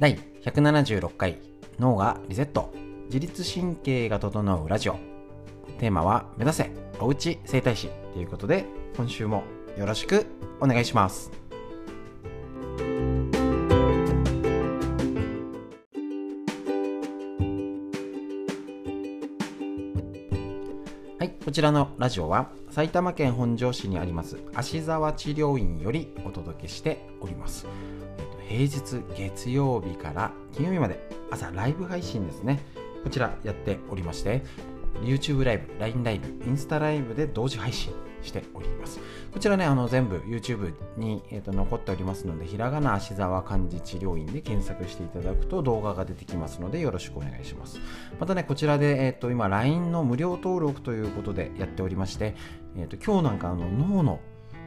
第176回脳がリセット。自律神経が整うラジオ。テーマは目指せおうち整体師。ということで今週もよろしくお願いします。はいこちらのラジオは埼玉県本庄市にあります芦沢治療院よりお届けしております。平日月曜日から金曜日まで朝ライブ配信ですねこちらやっておりまして YouTube ライブ、LINE ライブ、インスタライブで同時配信しております。こちらね、あの全部 YouTube に、えーと、残っておりますので、ひらがな芦沢漢字治療院で検索していただくと動画が出てきますので、よろしくお願いします。またね、こちらで、えーと、今 LINE の無料登録ということでやっておりまして、えーと、今日なんかあの脳の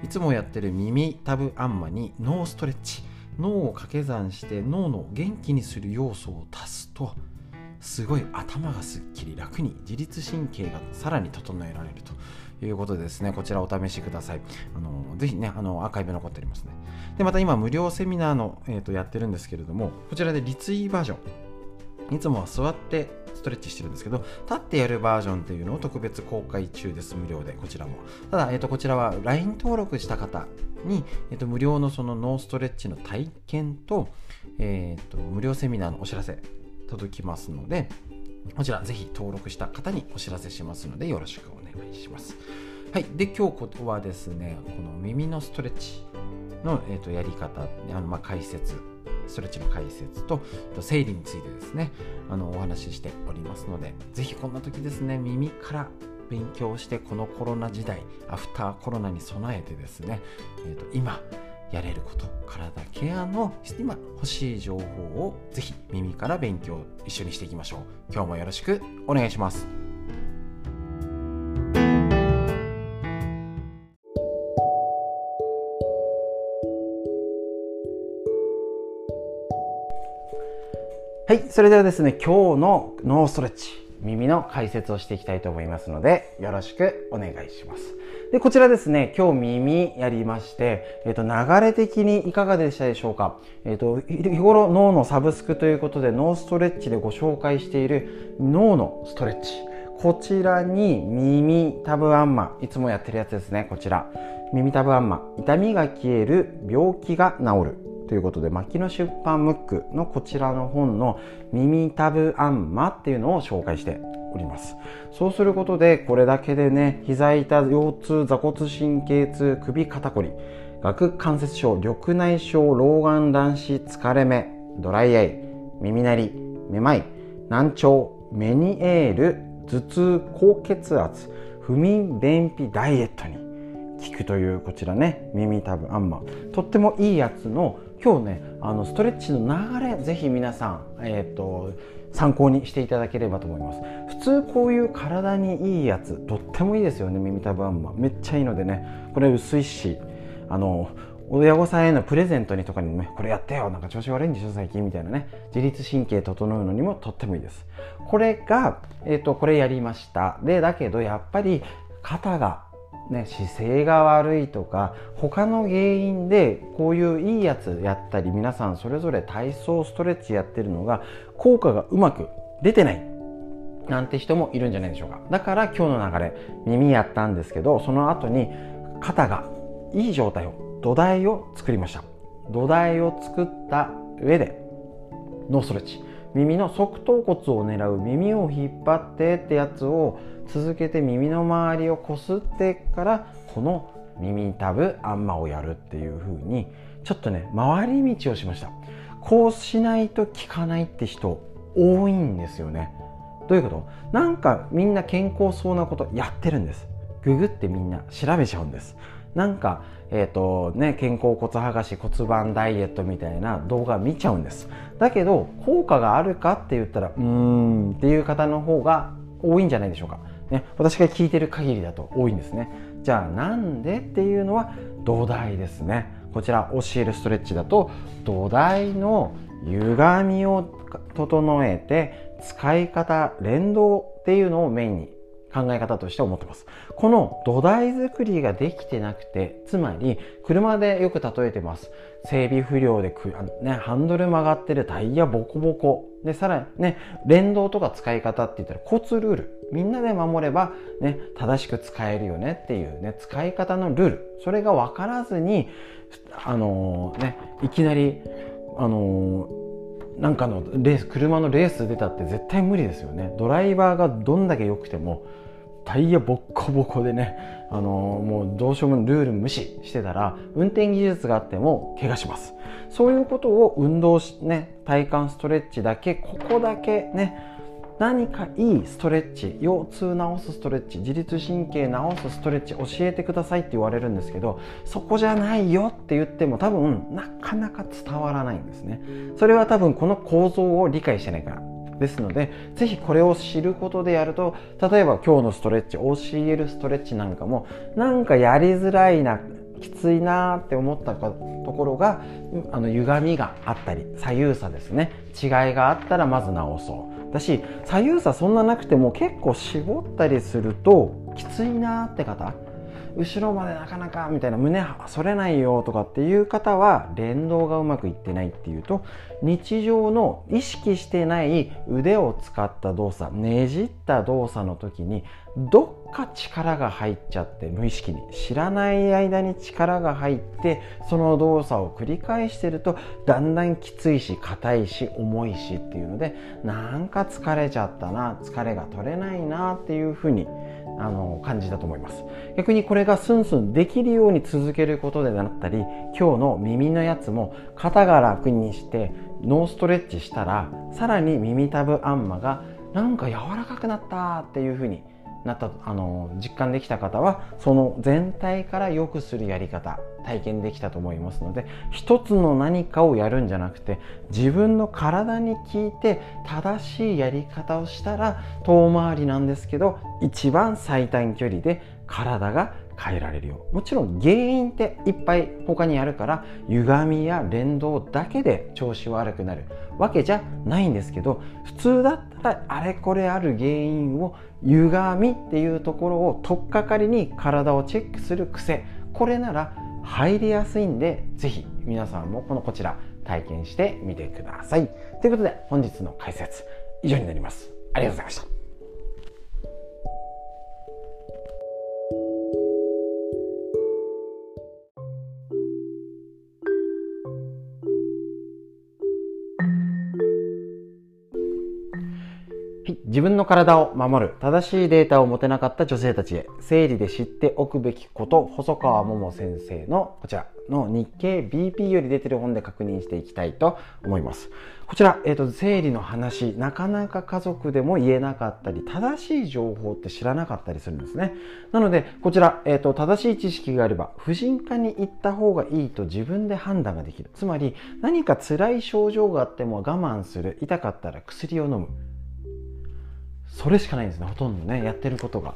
いつもやってる耳タブアンマに脳ストレッチ、脳を掛け算して脳の元気にする要素を足すとすごい頭がすっきり楽に自律神経がさらに整えられるということでですね、こちらお試しください。あのぜひね、あのアーカイブ残っておりますね。で、また今無料セミナーの、えーと、やってるんですけれども、こちらで立位バージョン。いつもは座ってトレッチしてるんですけど、立ってやるバージョンっていうのを特別公開中です、無料で、こちらも。ただ、えーと、こちらは LINE 登録した方に、えーと、無料のそのノーストレッチの体験と、えーと無料セミナーのお知らせ届きますので、こちらぜひ登録した方にお知らせしますのでよろしくお願いします。はい。で、今日はですね、この耳のストレッチの、えーと、やり方、あのまあ、解説、ストレッチの解説と、生理についてですね、あのお話ししておりますので、ぜひこんな時ですね、耳から勉強して、このコロナ時代、アフターコロナに備えてですね、えーと今、やれること体ケアの今欲しい情報をぜひ耳から勉強一緒にしていきましょう。今日もよろしくお願いします。はいそれではですね今日のノーストレッチ耳の解説をしていきたいと思いますのでよろしくお願いしますで、こちらですね、今日耳やりまして、えっ、ー、と、流れ的にいかがでしたでしょうか？えっ、ー、と、日頃脳のサブスクということで、脳ストレッチでご紹介している脳のストレッチ。こちらに耳タブアンマ、いつもやってるやつですね、こちら。耳タブアンマ、痛みが消える、病気が治る。ということで、牧野出版ムックのこちらの本の耳タブアンマっていうのを紹介しております。そうすることで、これだけでね、膝痛、腰痛、座骨神経痛、首肩こり、顎関節症、緑内障、老眼乱視、疲れ目、ドライアイ、耳鳴り、めまい、難聴、メニエール、頭痛、高血圧、不眠、便秘、ダイエットに効くというこちらね、耳たぶあんま。とってもいいやつの今日ね、あのストレッチの流れ、ぜひ皆さん、え、ー、と、参考にしていただければと思います。普通こういう体にいいやつとってもいいですよね耳たぶあんま。めっちゃいいのでねこれ薄いしあの親御さんへのプレゼントにとかにもねこれやってよなんか調子悪いんでしょ最近みたいなね自律神経整うのにもとってもいいです。これが、えっ、ー、とこれやりました。でだけどやっぱり肩がね、姿勢が悪いとか他の原因でこういういいやつやったり皆さんそれぞれ体操ストレッチやってるのが効果がうまく出てないなんて人もいるんじゃないでしょうか。だから今日の流れ耳やったんですけどその後に肩がいい状態を土台を作りました。土台を作った上でノーストレッチ。耳の側頭骨を狙う耳を引っ張ってってやつを続けて耳の周りをこすってからこの耳たぶあんまをやるっていう風にちょっとね回り道をしました。こうしないと効かないって人多いんですよね。どういうこと？なんかみんな健康そうなことやってるんです。ググってみんな調べちゃうんです。なんか、え、ー、とね、肩甲骨剥がし骨盤ダイエットみたいな動画見ちゃうんです。だけど効果があるかって言ったらうーんっていう方の方が多いんじゃないでしょうか。ね、私が聞いてる限りだと多いんですね。じゃあなんでっていうのは土台ですね。こちら教えるストレッチだと土台の歪みを整えて使い方連動っていうのをメインに考え方として思ってます。この土台作りができてなくてつまり車でよく例えてます。整備不良でく、ね、ハンドル曲がってるタイヤボコボコ。でさらにね連動とか使い方って言ったら交通ルール。みんなで守ればね正しく使えるよね。っていうね使い方のルール。それが分からずにあのー、ねいきなりあのーなんかのレース車のレース出たって絶対無理ですよね。ドライバーがどんだけ良くてもタイヤボッコボコでね、あのもうどうしようもルール無視してたら運転技術があっても怪我します。そういうことを運動しね体幹ストレッチだけここだけね何かいいストレッチ腰痛治すストレッチ自律神経治すストレッチ教えてくださいって言われるんですけどそこじゃないよって言っても多分なかなか伝わらないんですね。それは多分この構造を理解してないから。ですのでぜひこれを知ることでやると例えば今日のストレッチ OCL ストレッチなんかもなんかやりづらいなきついなって思ったところがあの歪みがあったり左右差ですね。違いがあったらまず直そう。だし左右差そんななくても結構絞ったりするときついなって方後ろまでなかなかみたいな胸反れないよとかっていう方は連動がうまくいってないっていうと日常の意識してない腕を使った動作ねじった動作の時にどっか力が入っちゃって無意識に知らない間に力が入ってその動作を繰り返してるとだんだんきついし硬いし重いしっていうのでなんか疲れちゃったな疲れが取れないなっていうふうにあの感じだと思います。逆にこれがスンスンできるように続けることでなったり今日の耳のやつも肩が楽にしてノーストレッチしたらさらに耳たぶあんまがなんか柔らかくなったっていう風になったあの実感できた方はその全体から良くするやり方体験できたと思いますので一つの何かをやるんじゃなくて自分の体に聞いて正しいやり方をしたら遠回りなんですけど一番最短距離で体が変えられるよ。もちろん原因っていっぱい他にあるから歪みや連動だけで調子悪くなる。わけじゃないんですけど普通だったらあれこれある原因を歪みっていうところを取っかかりに体をチェックする癖。これなら入りやすいんで是非皆さんもこのこちら体験してみてください。ということで本日の解説以上になります。ありがとうございました。自分の体を守る正しいデータを持てなかった女性たちへ生理で知っておくべきこと細川桃先生のこちらの日経 BP より出てる本で確認していきたいと思います。こちら、えーと、生理の話なかなか家族でも言えなかったり正しい情報って知らなかったりするんですね。なのでこちら、えーと正しい知識があれば婦人科に行った方がいいと自分で判断ができる。つまり何か辛い症状があっても我慢する痛かったら薬を飲むそれしかないんですねほとんどねやってることが。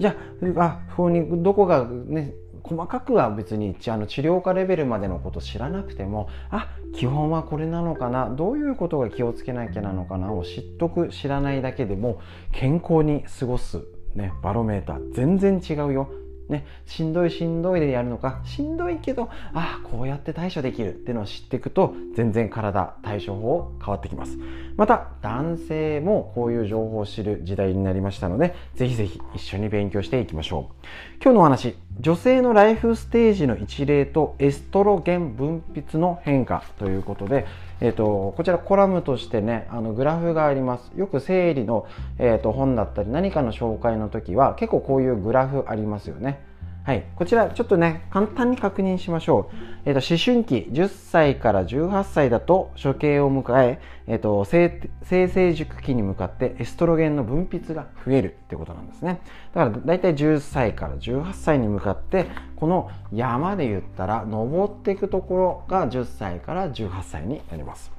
じゃああ不にどこがね細かくは別にあの治療科レベルまでのこと知らなくてもあ基本はこれなのかなどういうことが気をつけなきゃなのかなを知っとく知らないだけでも健康に過ごす、ね、バロメーター全然違うよ。ね、しんどいしんどいでやるのかしんどいけどああこうやって対処できるっていうのを知っていくと全然体対処法変わってきます。また男性もこういう情報を知る時代になりましたのでぜひぜひ一緒に勉強していきましょう。今日のお話女性のライフステージの一例とエストロゲン分泌の変化ということでえーと、こちらコラムとしてねあのグラフがあります。よく生理の、えーと本だったり何かの紹介の時は結構こういうグラフありますよね。はい、こちらちょっとね簡単に確認しましょう、えーと、思春期10歳から18歳だと処刑を迎ええーと、生成熟期に向かってエストロゲンの分泌が増えるってことなんですね。だからだいたい10歳から18歳に向かってこの山で言ったら登っていくところが10歳から18歳になります。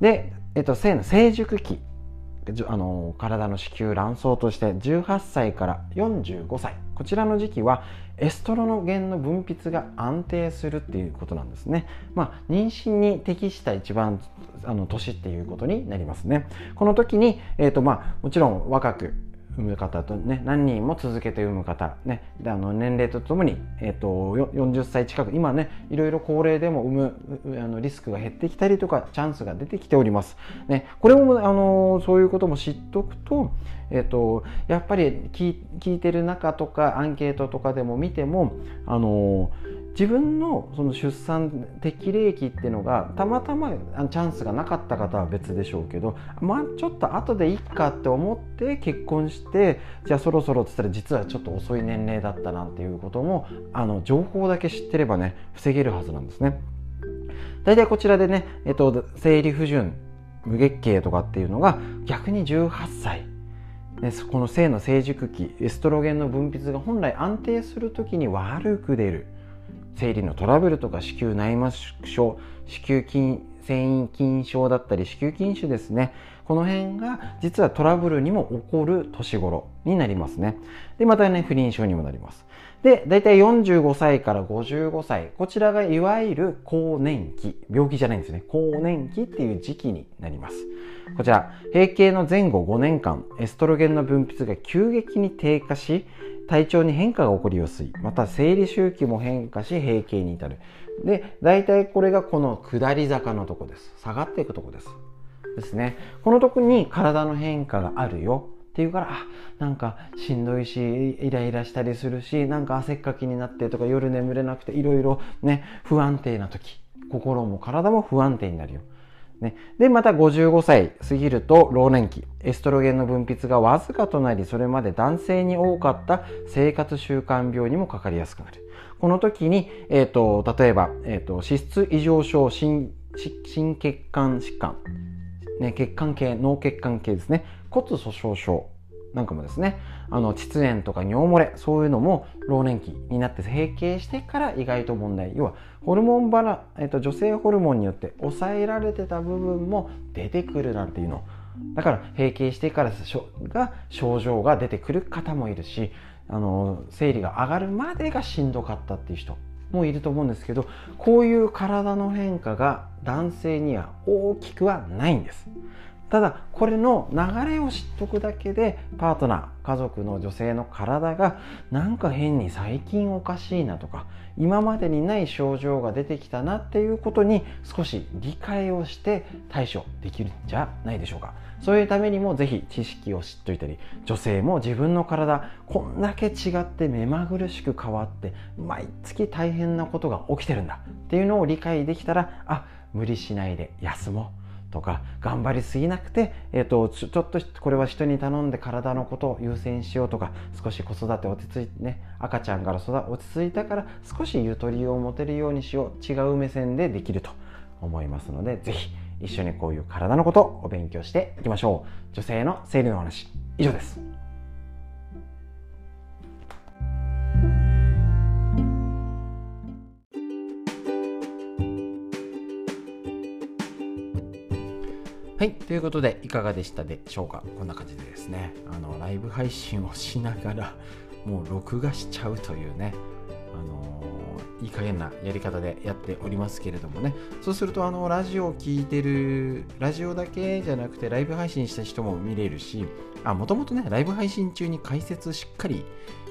で、えーと、性の成熟期。あの体の子宮卵巣として18歳から45歳こちらの時期はエストロのゲンの分泌が安定するっていうことなんですね。まあ、妊娠に適した一番あの年っていうことになりますね。この時に、えーとまあ、もちろん若く産む方とね何人も続けて産む方ねであの年齢とともに、えーと、40歳近く今ねいろいろ高齢でも産むあのリスクが減ってきたりとかチャンスが出てきております。ね、これもあのそういうことも知っておくと,、えーと、やっぱり聞いてる中とかアンケートとかでも見てもあの自分のその出産適齢期っていうのがたまたまチャンスがなかった方は別でしょうけどまあちょっと後でいいかって思って結婚してじゃあそろそろっつったら実はちょっと遅い年齢だったなんていうこともあの情報だけ知ってればね防げるはずなんですね。大体こちらでね、えっと、生理不順無月経とかっていうのが逆に18歳この性の成熟期エストロゲンの分泌が本来安定する時に悪く出る生理のトラブルとか子宮内膜症子宮筋繊維筋症だったり子宮筋腫ですね。この辺が実はトラブルにも起こる年頃になりますね。でまたね不妊症にもなります。で大体45歳から55歳。こちらがいわゆる更年期。病気じゃないんですね。更年期っていう時期になります。こちら閉経の前後5年間エストロゲンの分泌が急激に低下し体調に変化が起こりやすい。また生理周期も変化し閉経に至る。で大体これがこの下り坂のとこです。下がっていくとこです。ですね。このとこに体の変化があるよ。っていうからあなんかしんどいしイライラしたりするしなんか汗っかきになってとか夜眠れなくていろいろね不安定な時。心も体も不安定になるよ。ね、でまた55歳過ぎると老年期。エストロゲンの分泌がわずかとなりそれまで男性に多かった生活習慣病にもかかりやすくなる。この時に、えーと、例えば、えーと、脂質異常症心心血管疾患、ね、血管系脳血管系ですね。骨粗しょう症。なんかもですねあの膣炎とか尿漏れそういうのも老年期になって閉経してから意外と問題要はホルモンバラ、えっと、女性ホルモンによって抑えられてた部分も出てくるなんていうの。だから閉経してからが症状が出てくる方もいるしあの生理が上がるまでがしんどかったっていう人もいると思うんですけどこういう体の変化が男性には大きくはないんです。ただこれの流れを知っとくだけでパートナー家族の女性の体がなんか変に最近おかしいなとか今までにない症状が出てきたなっていうことに少し理解をして対処できるんじゃないでしょうか。そういうためにもぜひ知識を知っといたり女性も自分の体こんだけ違って目まぐるしく変わって毎月大変なことが起きてるんだっていうのを理解できたらあ無理しないで休もう。とか頑張りすぎなくて、えーと、ちょっとこれは人に頼んで体のことを優先しようとか少し子育て落ち着いてね赤ちゃんから育落ち着いたから少しゆとりを持てるようにしよう違う目線でできると思いますので是非一緒にこういう体のことをお勉強していきましょう。女性の生理の話以上です。はい。ということで、いかがでしたでしょうか？こんな感じでですね、あの、ライブ配信をしながら、もう録画しちゃうというね、あのー、いい加減なやり方でやっておりますけれどもね、そうすると、あの、ラジオを聴いてる、ラジオだけじゃなくて、ライブ配信した人も見れるし、あ、もともとね、ライブ配信中に解説しっかり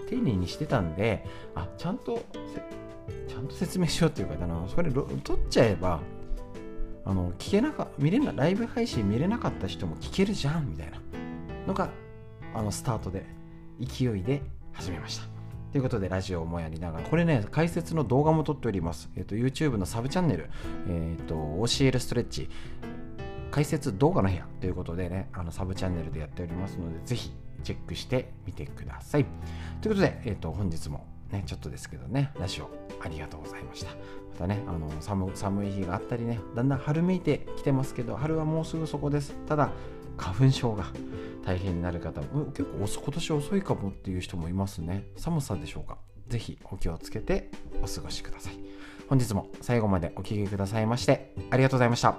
丁寧にしてたんで、あ、ちゃんと、ちゃんと説明しようっていうか、あの、それ、撮っちゃえば、あの聞けなか見れなライブ配信見れなかった人も聞けるじゃんみたいなのがあのスタートで勢いで始めました。ということでラジオもやりながら。これね解説の動画も撮っております、えーと、YouTube のサブチャンネル、えーと、OCL ストレッチ。解説動画の部屋ということでねあのサブチャンネルでやっておりますのでぜひチェックしてみてください。ということで、えーと本日もね、ちょっとですけどね、ラジオありがとうございました。またね、あの寒寒い日があったりね、だんだん春めいてきてますけど、春はもうすぐそこです。ただ、花粉症が大変になる方も、結構今年遅いかもっていう人もいますね。寒さでしょうか。ぜひお気をつけてお過ごしください。本日も最後までお聴きくださいまして、ありがとうございました。